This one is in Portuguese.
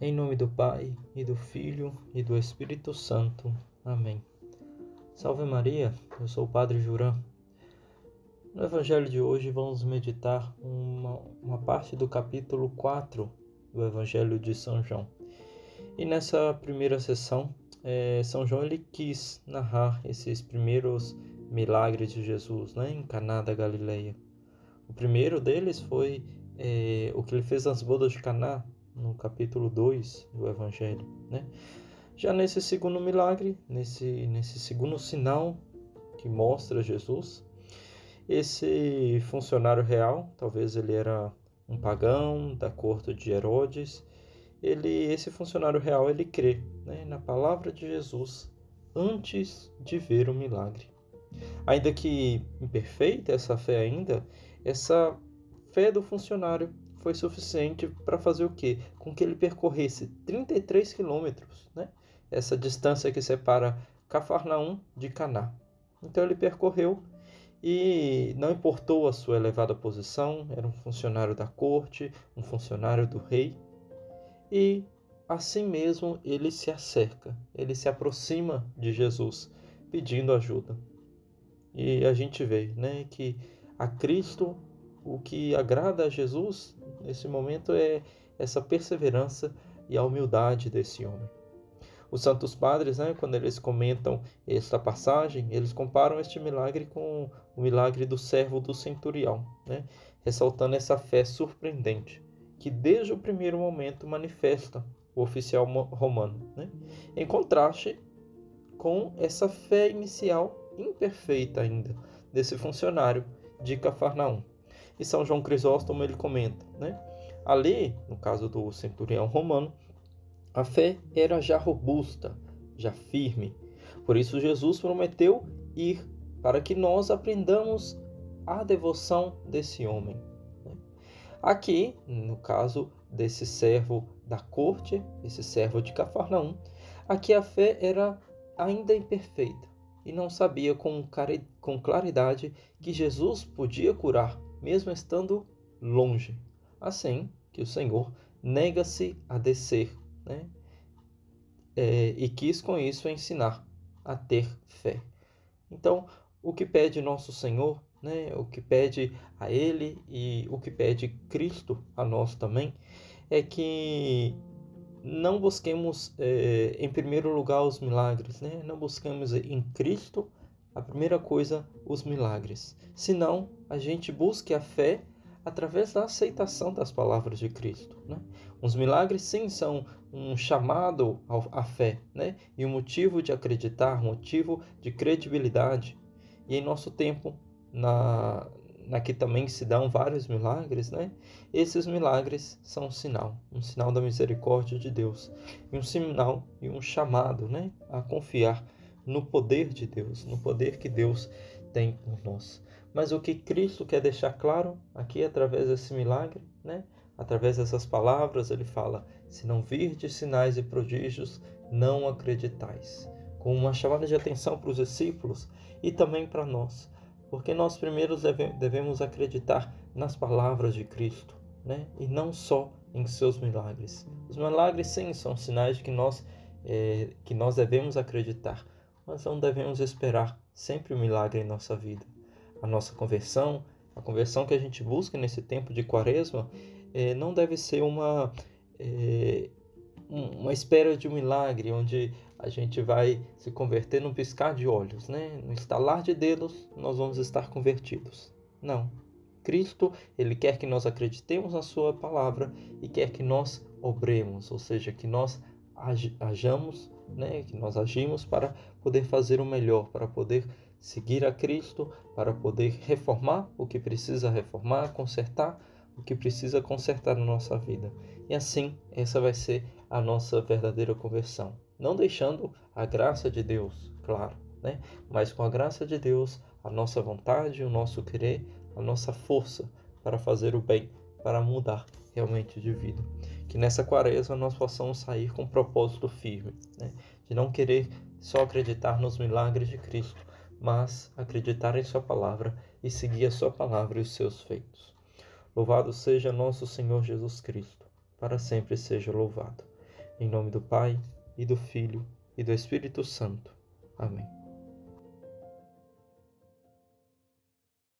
Em nome do Pai, e do Filho, e do Espírito Santo. Amém. Salve Maria, eu sou o Padre Juran. No Evangelho de hoje vamos meditar uma, uma parte do capítulo 4 do Evangelho de São João. E nessa primeira sessão, é, São João ele quis narrar esses primeiros milagres de Jesus né, em Caná da Galileia. O primeiro deles foi é, o que ele fez nas bodas de Caná, no capítulo 2 do Evangelho. Né? Já nesse segundo milagre, nesse, nesse segundo sinal que mostra Jesus, esse funcionário real, talvez ele era um pagão da corte de Herodes, ele, esse funcionário real, ele crê né, na palavra de Jesus antes de ver o milagre. Ainda que imperfeita essa fé ainda, essa fé do funcionário foi suficiente para fazer o quê? Com que ele percorresse 33 quilômetros, né? Essa distância que separa Cafarnaum de Caná. Então ele percorreu e não importou a sua elevada posição, era um funcionário da corte, um funcionário do rei, e assim mesmo ele se acerca, ele se aproxima de Jesus, pedindo ajuda. E a gente vê, né, que a Cristo o que agrada a Jesus nesse momento é essa perseverança e a humildade desse homem. Os santos padres, né, quando eles comentam esta passagem, eles comparam este milagre com o milagre do servo do centurião, né, ressaltando essa fé surpreendente que desde o primeiro momento manifesta o oficial romano, né, em contraste com essa fé inicial imperfeita ainda desse funcionário de Cafarnaum. E São João Crisóstomo ele comenta, né? Ali, no caso do centurião romano, a fé era já robusta, já firme. Por isso Jesus prometeu ir para que nós aprendamos a devoção desse homem. Né? Aqui, no caso desse servo da corte, esse servo de Cafarnaum, aqui a fé era ainda imperfeita e não sabia com claridade que Jesus podia curar mesmo estando longe. Assim que o Senhor nega-se a descer, né? É, e quis com isso ensinar a ter fé. Então, o que pede nosso Senhor, né? O que pede a Ele e o que pede Cristo a nós também, é que não busquemos é, em primeiro lugar os milagres, né? Não busquemos em Cristo a primeira coisa, os milagres. Senão, a gente busque a fé através da aceitação das palavras de Cristo. Né? Os milagres, sim, são um chamado à fé né? e um motivo de acreditar, motivo de credibilidade. E em nosso tempo, na, na que também se dão vários milagres, né? Esses milagres são um sinal, um sinal da misericórdia de Deus, e um sinal e um chamado, né, a confiar no poder de Deus, no poder que Deus tem por nós. Mas o que Cristo quer deixar claro aqui através desse milagre, né? Através dessas palavras, ele fala: "Se não virdes sinais e prodígios, não acreditais". Com uma chamada de atenção para os discípulos e também para nós, porque nós primeiros devemos acreditar nas palavras de Cristo, né? E não só em seus milagres. Os milagres sim são sinais de que nós é, que nós devemos acreditar, mas não devemos esperar sempre o um milagre em nossa vida. A nossa conversão, a conversão que a gente busca nesse tempo de quaresma, é, não deve ser uma, é, uma espera de um milagre, onde a gente vai se converter num piscar de olhos, né? no estalar de dedos, nós vamos estar convertidos. Não. Cristo, ele quer que nós acreditemos na sua palavra e quer que nós obremos, ou seja, que nós hajamos né, que nós agimos para poder fazer o melhor, para poder seguir a Cristo, para poder reformar o que precisa reformar, consertar o que precisa consertar na nossa vida. E assim, essa vai ser a nossa verdadeira conversão. Não deixando a graça de Deus, claro, né? mas com a graça de Deus, a nossa vontade, o nosso querer, a nossa força para fazer o bem, para mudar realmente de vida. Que nessa quaresma nós possamos sair com um propósito firme, né? de não querer só acreditar nos milagres de Cristo, mas acreditar em Sua palavra e seguir a Sua palavra e os seus feitos. Louvado seja nosso Senhor Jesus Cristo, para sempre seja louvado. Em nome do Pai, e do Filho, e do Espírito Santo. Amém.